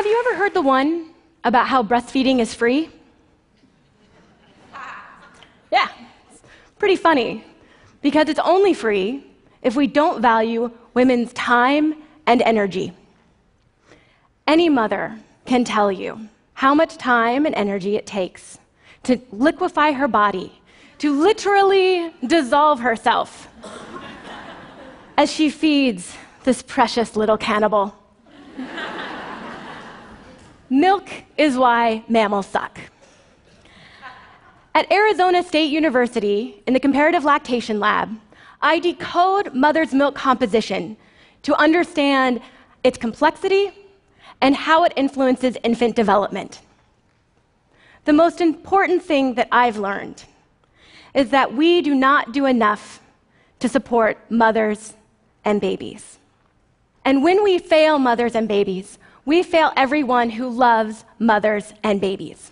Have you ever heard the one about how breastfeeding is free? Yeah, it's pretty funny because it's only free if we don't value women's time and energy. Any mother can tell you how much time and energy it takes to liquefy her body, to literally dissolve herself as she feeds this precious little cannibal. Milk is why mammals suck. At Arizona State University, in the Comparative Lactation Lab, I decode mother's milk composition to understand its complexity and how it influences infant development. The most important thing that I've learned is that we do not do enough to support mothers and babies. And when we fail mothers and babies, we fail everyone who loves mothers and babies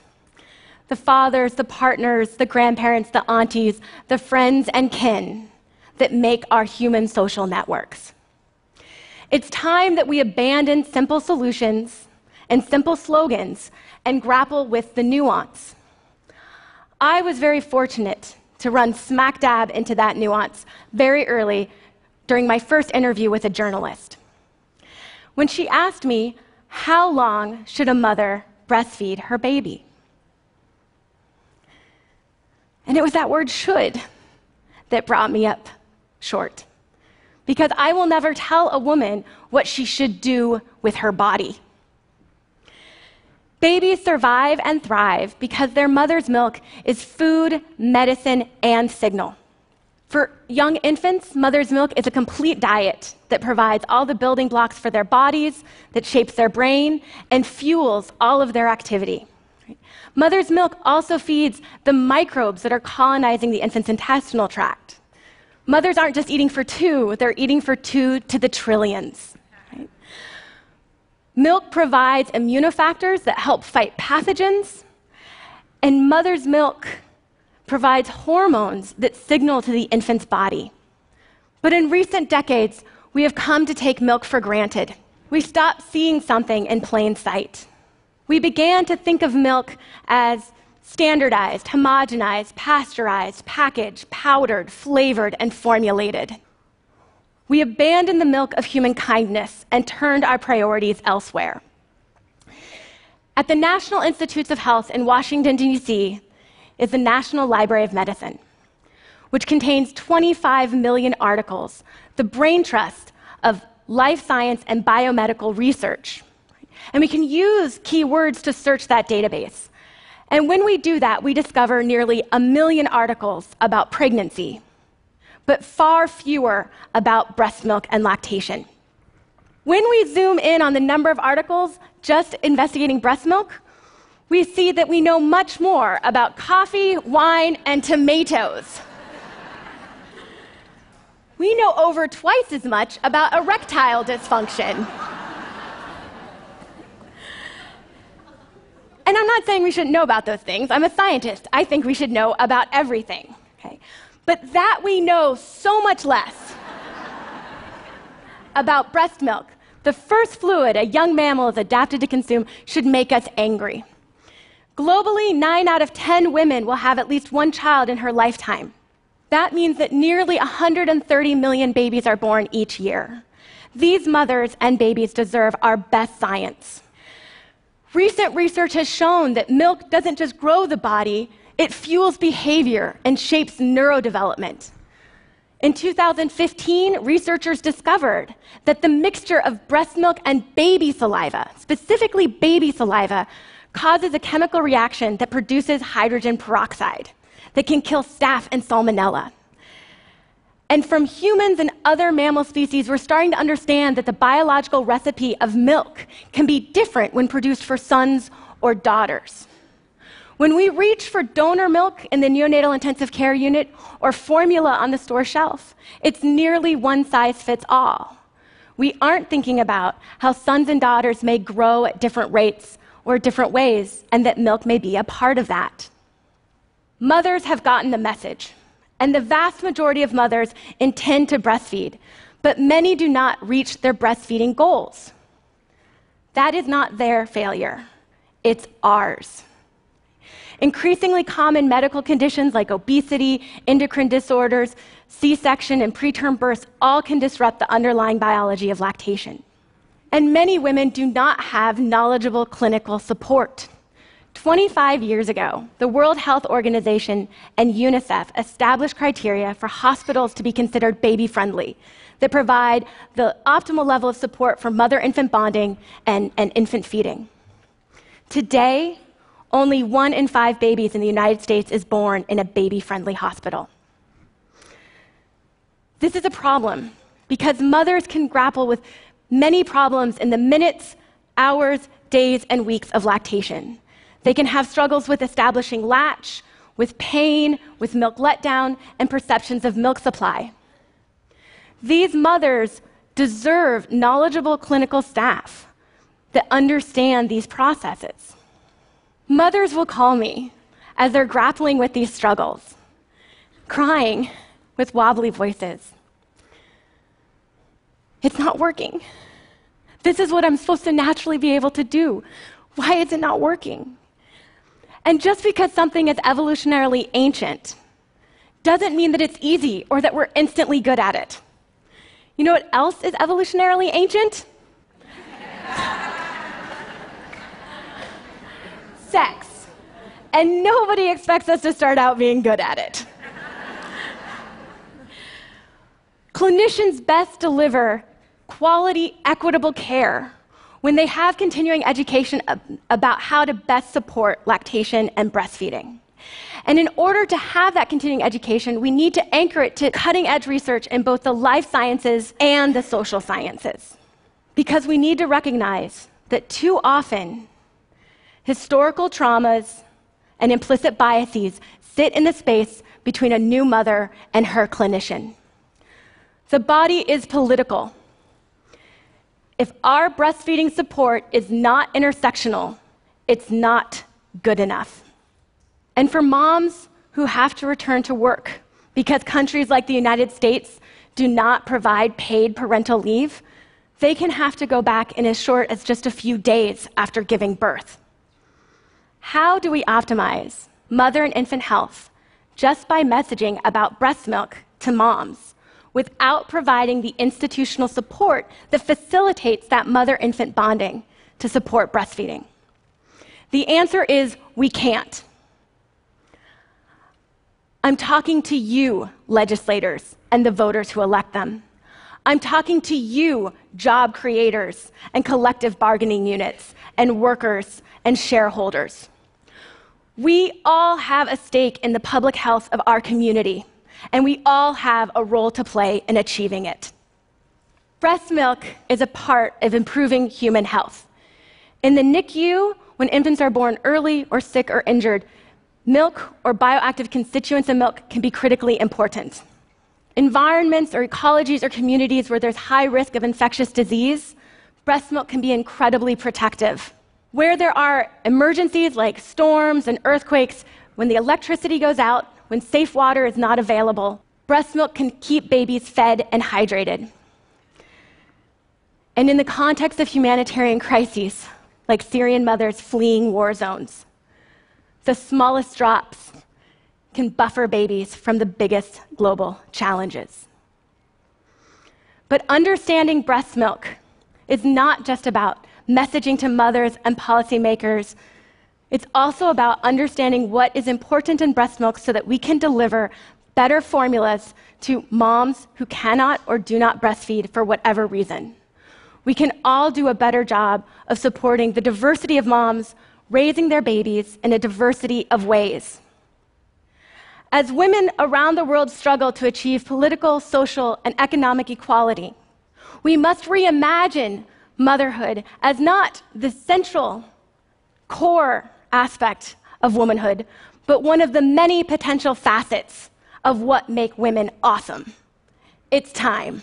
the fathers, the partners, the grandparents, the aunties, the friends and kin that make our human social networks. It's time that we abandon simple solutions and simple slogans and grapple with the nuance. I was very fortunate to run smack dab into that nuance very early during my first interview with a journalist. When she asked me, How long should a mother breastfeed her baby? And it was that word should that brought me up short. Because I will never tell a woman what she should do with her body. Babies survive and thrive because their mother's milk is food, medicine, and signal. For young infants, mother's milk is a complete diet that provides all the building blocks for their bodies, that shapes their brain, and fuels all of their activity. Mother's milk also feeds the microbes that are colonizing the infant's intestinal tract. Mothers aren't just eating for two, they're eating for two to the trillions. Milk provides immunofactors that help fight pathogens, and mother's milk provides hormones that signal to the infant's body. But in recent decades, we have come to take milk for granted. We stopped seeing something in plain sight. We began to think of milk as standardized, homogenized, pasteurized, packaged, powdered, flavored, and formulated. We abandoned the milk of human kindness and turned our priorities elsewhere. At the National Institutes of Health in Washington, D.C., is the National Library of Medicine, which contains 25 million articles, the brain trust of life science and biomedical research. And we can use keywords to search that database. And when we do that, we discover nearly a million articles about pregnancy, but far fewer about breast milk and lactation. When we zoom in on the number of articles just investigating breast milk, we see that we know much more about coffee, wine, and tomatoes. we know over twice as much about erectile dysfunction. And I'm not saying we shouldn't know about those things. I'm a scientist. I think we should know about everything. Okay? But that we know so much less about breast milk, the first fluid a young mammal is adapted to consume, should make us angry. Globally, 9 out of 10 women will have at least one child in her lifetime. That means that nearly 130 million babies are born each year. These mothers and babies deserve our best science. Recent research has shown that milk doesn't just grow the body, it fuels behavior and shapes neurodevelopment. In 2015, researchers discovered that the mixture of breast milk and baby saliva, specifically baby saliva, causes a chemical reaction that produces hydrogen peroxide that can kill staph and salmonella. And from humans and other mammal species, we're starting to understand that the biological recipe of milk can be different when produced for sons or daughters. When we reach for donor milk in the neonatal intensive care unit or formula on the store shelf, it's nearly one size fits all. We aren't thinking about how sons and daughters may grow at different rates or different ways, and that milk may be a part of that. Mothers have gotten the message and the vast majority of mothers intend to breastfeed, but many do not reach their breastfeeding goals. That is not their failure, it's ours. Increasingly common medical conditions like obesity, endocrine disorders, C section, and preterm births all can disrupt the underlying biology of lactation. And many women do not have knowledgeable clinical support. 25 years ago, the World Health Organization and UNICEF established criteria for hospitals to be considered baby friendly that provide the optimal level of support for mother infant bonding and, and infant feeding. Today, only one in five babies in the United States is born in a baby friendly hospital. This is a problem because mothers can grapple with many problems in the minutes, hours, days, and weeks of lactation. They can have struggles with establishing latch, with pain, with milk letdown, and perceptions of milk supply. These mothers deserve knowledgeable clinical staff that understand these processes. Mothers will call me as they're grappling with these struggles, crying with wobbly voices. It's not working. This is what I'm supposed to naturally be able to do. Why is it not working? And just because something is evolutionarily ancient doesn't mean that it's easy or that we're instantly good at it. You know what else is evolutionarily ancient? Sex. And nobody expects us to start out being good at it. Clinicians best deliver quality, equitable care when they have continuing education about how to best support lactation and breastfeeding. And in order to have that continuing education, we need to anchor it to cutting edge research in both the life sciences and the social sciences. Because we need to recognize that too often, historical traumas and implicit biases sit in the space between a new mother and her clinician. The body is political. If our breastfeeding support is not intersectional, it's not good enough. And for moms who have to return to work because countries like the United States do not provide paid parental leave, they can have to go back in as short as just a few days after giving birth. How do we optimize mother and infant health just by messaging about breast milk to moms without providing the institutional support that facilitates that mother infant bonding to support breastfeeding? The answer is we can't. I'm talking to you, legislators, and the voters who elect them. I'm talking to you, job creators and collective bargaining units, and workers and shareholders. We all have a stake in the public health of our community, and we all have a role to play in achieving it. Breast milk is a part of improving human health. In the NICU, when infants are born early or sick or injured, milk or bioactive constituents in milk can be critically important. Environments or ecologies or communities where there's high risk of infectious disease, breast milk can be incredibly protective. Where there are emergencies like storms and earthquakes, when the electricity goes out, when safe water is not available, breast milk can keep babies fed and hydrated. And in the context of humanitarian crises, like Syrian mothers fleeing war zones, the smallest drops can buffer babies from the biggest global challenges. But understanding breast milk is not just about messaging to mothers and policymakers. It's also about understanding what is important in breast milk so that we can deliver better formulas to moms who cannot or do not breastfeed for whatever reason. We can all do a better job of supporting the diversity of moms raising their babies in a diversity of ways. As women around the world struggle to achieve political, social, and economic equality, we must reimagine motherhood as not the central core aspect of womanhood, but one of the many potential facets of what make women awesome. It's time.